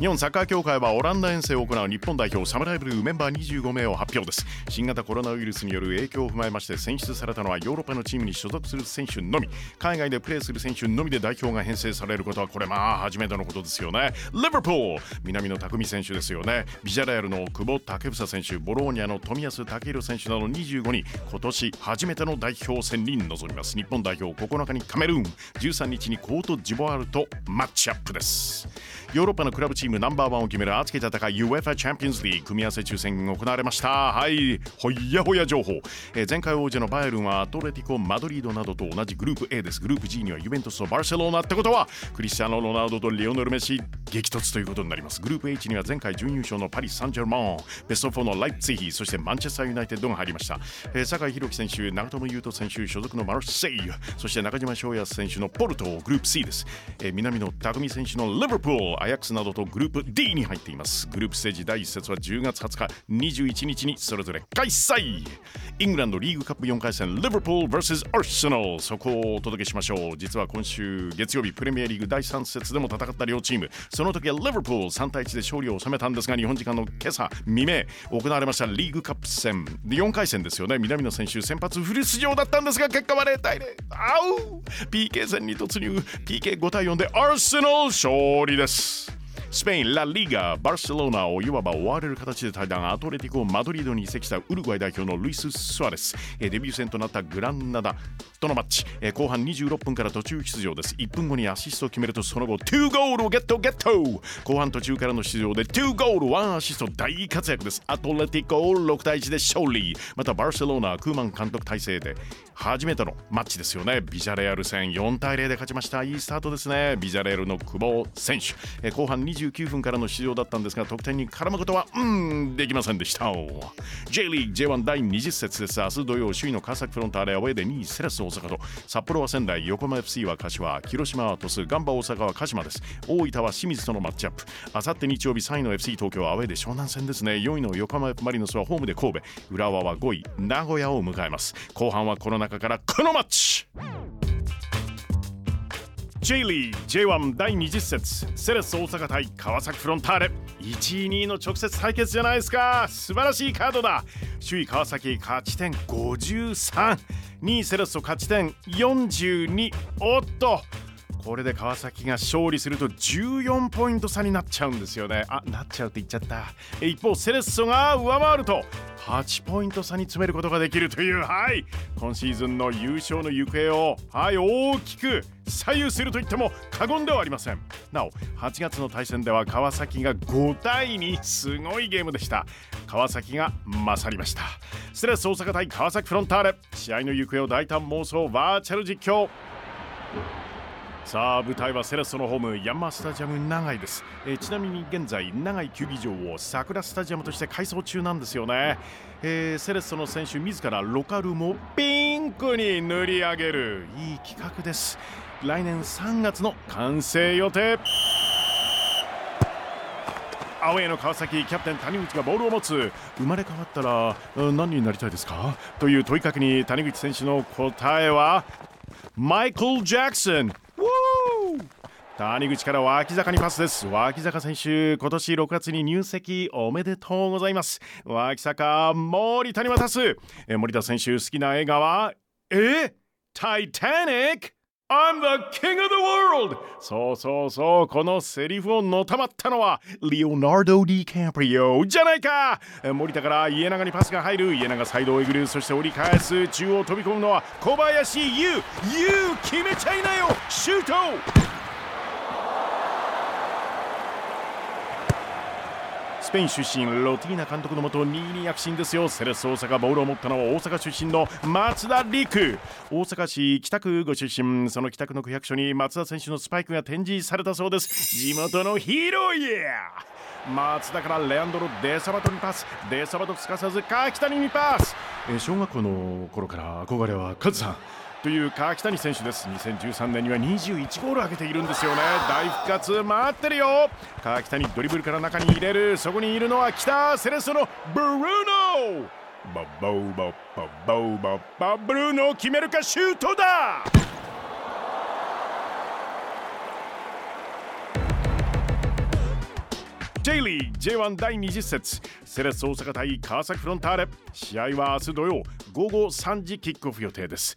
日本サッカー協会はオランダ遠征を行う日本代表サムライブルーメンバー25名を発表です。新型コロナウイルスによる影響を踏まえまして選出されたのはヨーロッパのチームに所属する選手のみ。海外でプレーする選手のみで代表が編成されることはこれまあ初めてのことですよね。リバプール南野拓実選手ですよね。ビジャレアルの久保建英選手ボローニャの冨安健洋選手など25人。今年初めての代表戦に臨みます。日本代表9日にカメルーン。13日にコートジボワールとマッチアップです。ヨーロッパのクラブチームナンバーワンを決める熱き戦い UEFA チャンピオンズリー組み合わせ抽選が行われました。はい。ほやほや情報、えー前回王者のバイルンはアトレティコマドリードなどと同じグループ A です。グループ G にはユベントスとバルセロナってことはクリスチャーノ・ロナウドとレオネル・メシ激突ということになります。グループ H には前回準優勝のパリ・サンジェルマンベスト4のライプツィヒそしてマンチェスター・ユナイテッドが入りました、えー酒井宏樹選手長友佑都選手所属のマルセイユそして中島翔也選手のポルトグループ C です、えー南野拓実選手のリバプールアヤックスなどとグループ D に入っています。グループステージ第1節は10月20日21日にそれぞれ開催。イングランドリーグカップ4回戦リバプール vs アーセナルそこをお届けしましょう。実は今週月曜日プレミアリーグ第3節でも戦った両チーム。その時はリバプール3対1で勝利を収めたんですが日本時間の今朝未明行われましたリーグカップ戦。4回戦ですよね。南野選手先発フル出場だったんですが結果は0対0あう PK 戦に突入。PK5 対4でアーセナル勝利です。スペイン、ラ・リーガ、バルセロナをいわば追われる形で対談、アトレティコ・マドリードに移籍したウルグアイ代表のルイス・スアレス、デビュー戦となったグランナダとのマッチ、後半26分から途中出場です。1分後にアシストを決めると、その後、2ゴールをゲット、ゲット後半途中からの出場で2ゴール、1アシスト、大活躍です。アトレティコ6対1で勝利。また、バルセロナ、クーマン監督体制で初めてのマッチですよね。ビジャレアル戦4対0で勝ちました。いいスタートですね。ビジャレアルの久保選手、えー後半29分からの出場だったんですが、得点に絡むことは、うん、できませんでした。J リーグ J1 第20節です。明日土曜、首位の川崎フロンターレアウェーで2位セレッソ大阪と、札幌は仙台、横浜 FC は柏、広島は鳥栖、ガンバ大阪は鹿島です。大分は清水とのマッチアップ。あさって日曜日3位の FC 東京はアウェーで湘南戦ですね。4位の横浜マリノスはホームで神戸、浦和は5位、名古屋を迎えます。後半はこの中からこのマッチ J リー J1 第20節セレス大阪対川崎フロンターレ。1位2位の直接対決じゃないですか。素晴らしいカードだ。首位川崎勝ち点532位セレッソ勝ち点42おっとこれで川崎が勝利すると14ポイント差になっちゃうんですよね。あなっちゃうって言っちゃった。一方セレッソが上回ると8ポイント差に詰めることができるという。はい。今シーズンの優勝の行方をはい大きく左右すると言っても過言ではありません。なお8月の対戦では川崎が5対2すごいゲームでした。川崎が勝りました。セレッソ大阪対川崎フロンターレ。試合の行方を大胆妄想バーチャル実況。さあ舞台はセレッソのホームヤンマースタジアム長井です、えーちなみに現在長井球技場を桜スタジアムとして改装中なんですよね、えーセレッソの選手自らロカルームをピンクに塗り上げるいい企画です。来年3月の完成予定。アウェーの川崎キャプテン谷口がボールを持つ。生まれ変わったら何になりたいですか？という問いかけに谷口選手の答えはマイケル・ジャクソン谷口から脇坂にパスです。脇坂選手今年6月に入籍おめでとうございます。脇坂森田に渡す。え森田選手好きな映画はえタイタニック I'm the king of the world! そうそうそう、このセリフをのたまったのは、リオナルド・ディカプリオじゃないか。え森田から家長にパスが入る、家長サイドをえぐる、そして折り返す、中央飛び込むのは小林優。優決めちゃいなよ。シュート!ペイン出身ロティーナ監督のもと2位に躍進ですよ。セレッソ大阪ボールを持ったのは大阪出身の松田陸。大阪市北区ご出身その北区の区役所に松田選手のスパイクが展示されたそうです。地元のヒーロー、いやー。松田からレアンドロ・デサバトにパス。デサバトすかさず柿谷にパス。えー小学校の頃から憧れはカズさん。という柿谷選手です。2013年には21ゴール挙げているんですよね。大復活待ってるよ。川北にドリブルから中に入れる。そこにいるのは北セレッソのブルーノババウバババウババブルーノを決めるかシュートだジェイリー J1 第20節セレッソ大阪対川崎フロンターレ試合は明日土曜午後3時キックオフ予定です